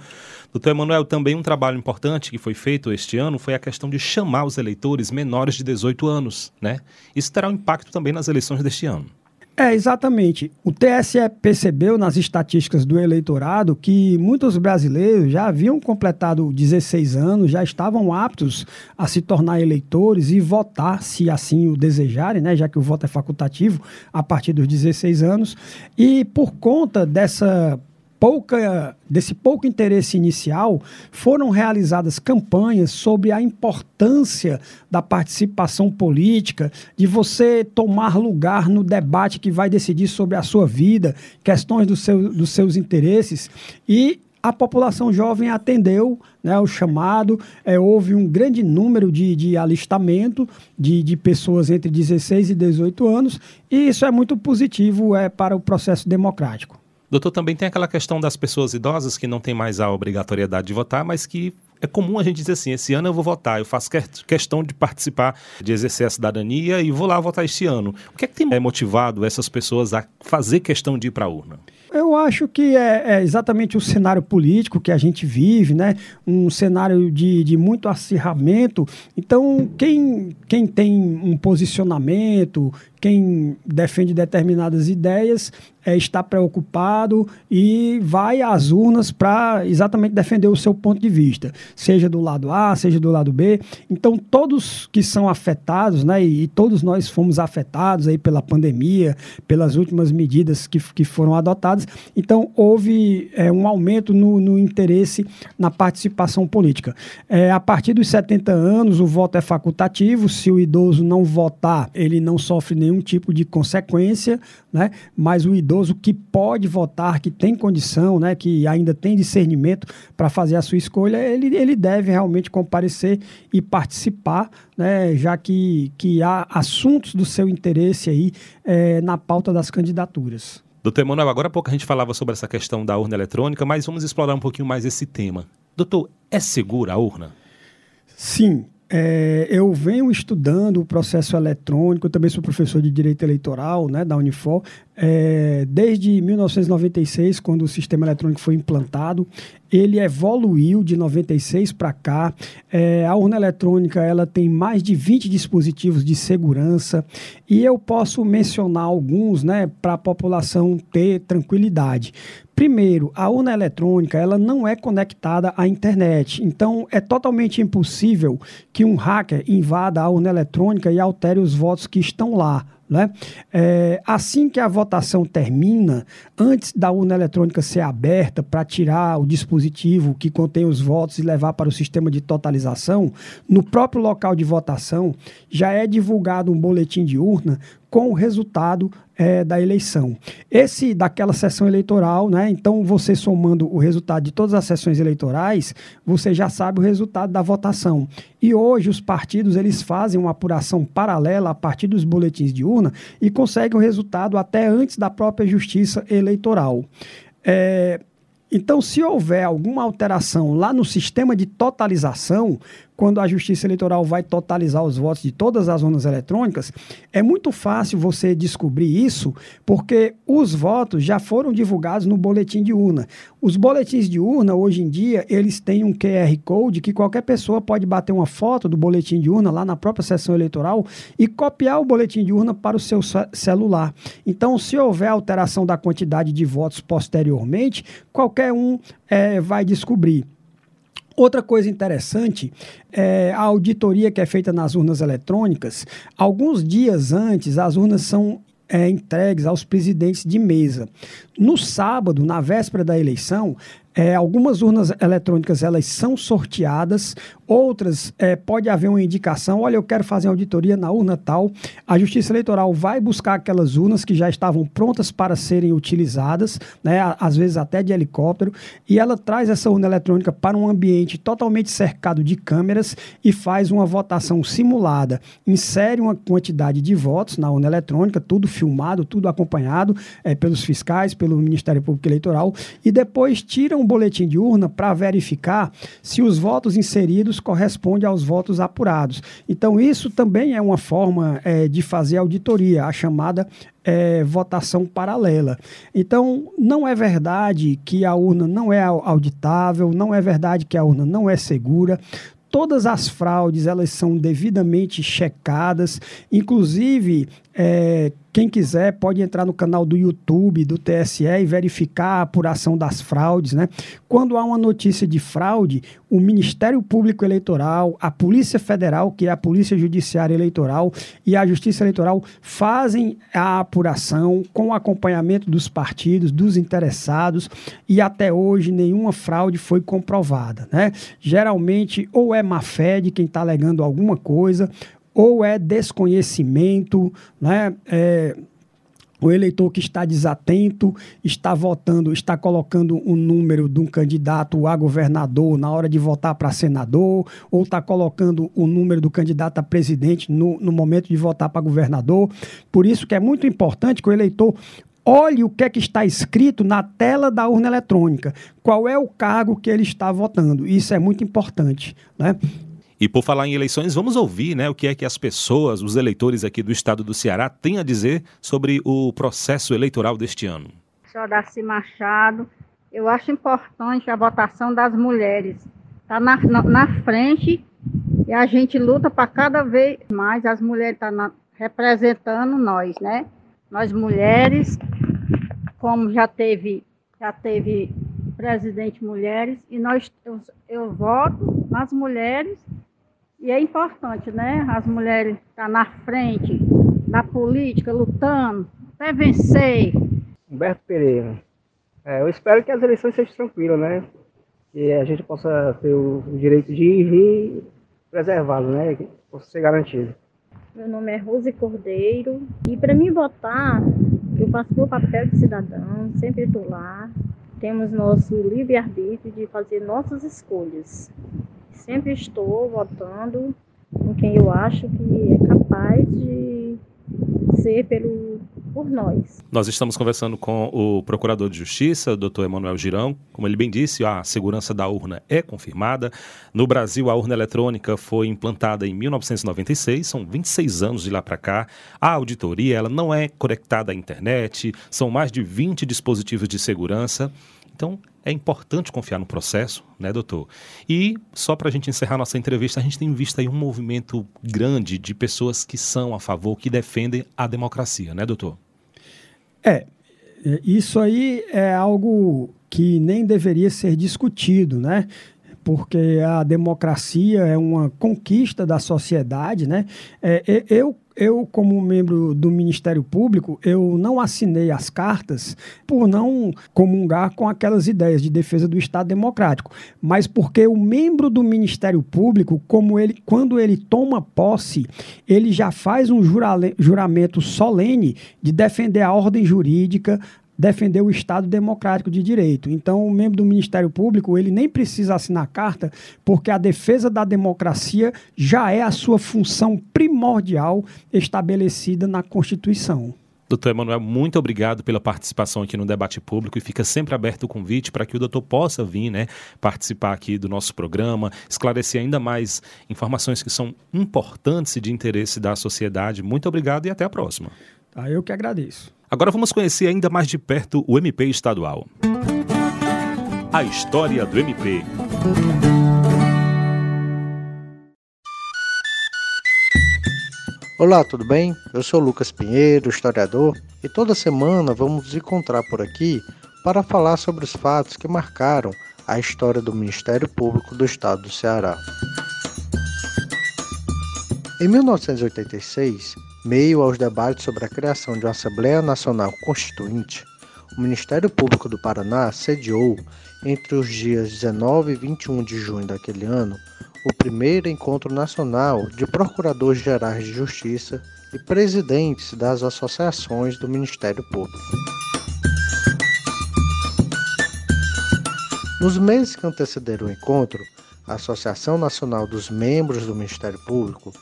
Doutor Emanuel, também um trabalho importante que foi feito este ano foi a questão de chamar os eleitores menores de 18 anos, né? Isso terá um impacto também nas eleições deste ano. É, exatamente. O TSE percebeu nas estatísticas do eleitorado que muitos brasileiros já haviam completado 16 anos, já estavam aptos a se tornar eleitores e votar, se assim o desejarem, né, já que o voto é facultativo a partir dos 16 anos. E por conta dessa pouca, desse pouco interesse inicial, foram realizadas campanhas sobre a importância da participação política, de você tomar lugar no debate que vai decidir sobre a sua vida, questões do seu, dos seus interesses. E a população jovem atendeu né, o chamado, é, houve um grande número de, de alistamento de, de pessoas entre 16 e 18 anos, e isso é muito positivo é, para o processo democrático. Doutor, também tem aquela questão das pessoas idosas que não tem mais a obrigatoriedade de votar, mas que é comum a gente dizer assim: esse ano eu vou votar, eu faço questão de participar, de exercer a cidadania e vou lá votar este ano. O que é que tem motivado essas pessoas a fazer questão de ir para a urna? Eu acho que é, é, exatamente o cenário político que a gente vive, né? Um cenário de, de muito acirramento. Então, quem, quem tem um posicionamento, quem defende determinadas ideias, é, está preocupado e vai às urnas para exatamente defender o seu ponto de vista, seja do lado A, seja do lado B. Então, todos que são afetados, né, e, e todos nós fomos afetados aí pela pandemia, pelas últimas medidas que, que foram adotadas, então houve é, um aumento no, no, interesse na participação política. É, a partir dos 70 anos, o voto é facultativo, se o idoso não votar, ele não sofre nenhum tipo de consequência, né, mas o idoso idoso que pode votar, que tem condição, né, que ainda tem discernimento para fazer a sua escolha, ele, ele deve realmente comparecer e participar, né, já que, que há assuntos do seu interesse aí é, na pauta das candidaturas. Doutor Emanuel, agora há pouco a gente falava sobre essa questão da urna eletrônica, mas vamos explorar um pouquinho mais esse tema. Doutor, é segura a urna? Sim, é, eu venho estudando o processo eletrônico, eu também sou professor de Direito Eleitoral né, da Unifor, é, desde 1996, quando o sistema eletrônico foi implantado. Ele evoluiu de 96 para cá. É, a urna eletrônica ela tem mais de 20 dispositivos de segurança e eu posso mencionar alguns né, para a população ter tranquilidade. Primeiro, a urna eletrônica ela não é conectada à internet, então é totalmente impossível que um hacker invada a urna eletrônica e altere os votos que estão lá. Né? É, assim que a votação termina, antes da urna eletrônica ser aberta para tirar o dispositivo que contém os votos e levar para o sistema de totalização, no próprio local de votação já é divulgado um boletim de urna com o resultado é, da eleição. Esse daquela sessão eleitoral, né? Então, você somando o resultado de todas as sessões eleitorais, você já sabe o resultado da votação. E hoje os partidos eles fazem uma apuração paralela a partir dos boletins de urna e conseguem o resultado até antes da própria justiça eleitoral. É, então, se houver alguma alteração lá no sistema de totalização, quando a Justiça Eleitoral vai totalizar os votos de todas as urnas eletrônicas, é muito fácil você descobrir isso, porque os votos já foram divulgados no boletim de urna. Os boletins de urna, hoje em dia, eles têm um QR Code que qualquer pessoa pode bater uma foto do boletim de urna lá na própria sessão eleitoral e copiar o boletim de urna para o seu celular. Então, se houver alteração da quantidade de votos posteriormente, qualquer um é, vai descobrir. Outra coisa interessante é a auditoria que é feita nas urnas eletrônicas. Alguns dias antes, as urnas são é, entregues aos presidentes de mesa. No sábado, na véspera da eleição, é, algumas urnas eletrônicas elas são sorteadas, outras é, pode haver uma indicação, olha, eu quero fazer auditoria na urna tal. A Justiça Eleitoral vai buscar aquelas urnas que já estavam prontas para serem utilizadas, né, às vezes até de helicóptero, e ela traz essa urna eletrônica para um ambiente totalmente cercado de câmeras e faz uma votação simulada. Insere uma quantidade de votos na urna eletrônica, tudo filmado, tudo acompanhado é, pelos fiscais, pelo Ministério Público Eleitoral, e depois tiram um boletim de urna para verificar se os votos inseridos correspondem aos votos apurados. Então, isso também é uma forma é, de fazer auditoria, a chamada é, votação paralela. Então, não é verdade que a urna não é auditável, não é verdade que a urna não é segura todas as fraudes elas são devidamente checadas, inclusive é, quem quiser pode entrar no canal do YouTube do TSE e verificar a apuração das fraudes. Né? Quando há uma notícia de fraude, o Ministério Público Eleitoral, a Polícia Federal, que é a Polícia Judiciária Eleitoral, e a Justiça Eleitoral fazem a apuração com o acompanhamento dos partidos, dos interessados, e até hoje nenhuma fraude foi comprovada. Né? Geralmente, ou é má fé de quem está alegando alguma coisa, ou é desconhecimento, né? É, o eleitor que está desatento está votando, está colocando um número de um candidato a governador na hora de votar para senador, ou está colocando o número do candidato a presidente no, no momento de votar para governador. Por isso que é muito importante que o eleitor olhe o que é que está escrito na tela da urna eletrônica, qual é o cargo que ele está votando. Isso é muito importante, né? E por falar em eleições, vamos ouvir né, o que é que as pessoas, os eleitores aqui do estado do Ceará, têm a dizer sobre o processo eleitoral deste ano. Sou Darcy Machado. Eu acho importante a votação das mulheres. Está na, na, na, frente e a gente luta para cada vez mais as mulheres estar tá representando nós, né? Nós mulheres, como já teve, já teve presidente mulheres, e nós eu, eu voto nas mulheres e é importante, né? As mulheres estar tá na frente da política, lutando até vencer. Humberto Pereira. É, eu espero que as eleições sejam tranquilas, né? Que a gente possa ter o, direito de ir e vir preservado, né? Que possa ser garantido. Meu nome é Rose Cordeiro e para mim votar, eu faço meu papel de cidadão, sempre estou lá. Temos nosso livre-arbítrio de fazer nossas escolhas sempre estou votando em quem eu acho que é capaz de ser pelo por nós. Nós estamos conversando com o Procurador de Justiça, doutor Emanuel Girão. Como ele bem disse, a segurança da urna é confirmada. No Brasil, a urna eletrônica foi implantada em 1996, são 26 anos de lá para cá. A auditoria ela não é conectada à internet, são mais de 20 dispositivos de segurança. Então, é importante confiar no processo, né, doutor? E só para a gente encerrar nossa entrevista, a gente tem visto aí um movimento grande de pessoas que são a favor, que defendem a democracia, né, doutor? É, isso aí é algo que nem deveria ser discutido, né? Porque a democracia é uma conquista da sociedade, né? É, eu eu, como membro do Ministério Público, eu não assinei as cartas por não comungar com aquelas ideias de defesa do Estado Democrático, mas porque o membro do Ministério Público, como ele, quando ele toma posse, ele já faz um juramento solene de defender a ordem jurídica, defender o Estado democrático de direito. Então, o membro do Ministério Público, ele nem precisa assinar carta, porque a defesa da democracia já é a sua função primordial estabelecida na Constituição. Doutor Emanuel, muito obrigado pela participação aqui no debate público e fica sempre aberto o convite para que o doutor possa vir né, participar aqui do nosso programa, esclarecer ainda mais informações que são importantes e de interesse da sociedade. Muito obrigado e até a próxima. Tá, eu que agradeço. Agora vamos conhecer ainda mais de perto o MP estadual. A história do MP. Olá, tudo bem? Eu sou Lucas Pinheiro, historiador, e toda semana vamos nos encontrar por aqui para falar sobre os fatos que marcaram a história do Ministério Público do Estado do Ceará. Em 1986, meio aos debates sobre a criação de uma Assembleia Nacional Constituinte, o Ministério Público do Paraná sediou, entre os dias 19 e 21 de junho daquele ano, o primeiro encontro nacional de procuradores gerais de justiça e presidentes das associações do Ministério Público. Nos meses que antecederam o encontro, a Associação Nacional dos Membros do Ministério Público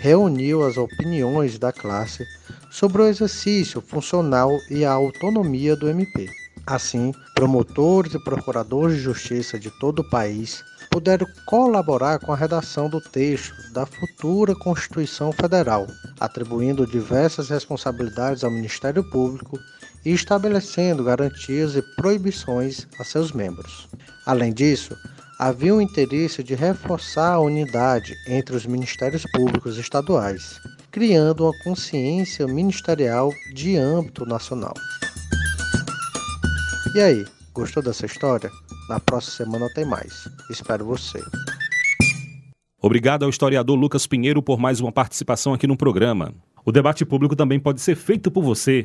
reuniu as opiniões da classe sobre o exercício funcional e a autonomia do MP. Assim, promotores e procuradores de justiça de todo o país puderam colaborar com a redação do texto da futura Constituição Federal, atribuindo diversas responsabilidades ao Ministério Público e estabelecendo garantias e proibições a seus membros. Além disso, havia o interesse de reforçar a unidade entre os ministérios públicos estaduais, criando uma consciência ministerial de âmbito nacional. E aí, gostou dessa história? Na próxima semana tem mais. Espero você. Obrigado ao historiador Lucas Pinheiro por mais uma participação aqui no programa. O debate público também pode ser feito por você.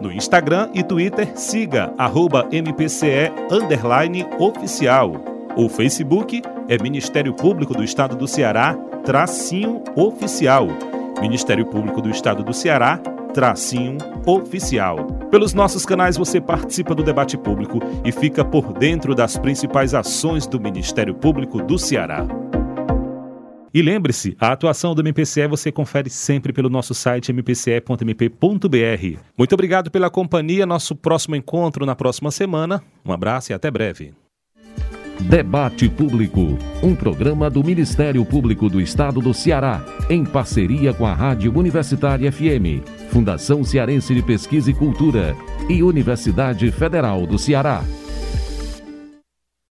No Instagram e Twitter, siga arroba MPCE oficial. O Facebook é Ministério Público do Estado do Ceará, tracinho oficial. Ministério Público do Estado do Ceará, tracinho oficial. Pelos nossos canais você participa do debate público e fica por dentro das principais ações do Ministério Público do Ceará. E lembre-se, a atuação do MPCE você confere sempre pelo nosso site mpce.mp.br. Muito obrigado pela companhia. Nosso próximo encontro na próxima semana. Um abraço e até breve. Debate Público, um programa do Ministério Público do Estado do Ceará, em parceria com a Rádio Universitária FM, Fundação Cearense de Pesquisa e Cultura e Universidade Federal do Ceará.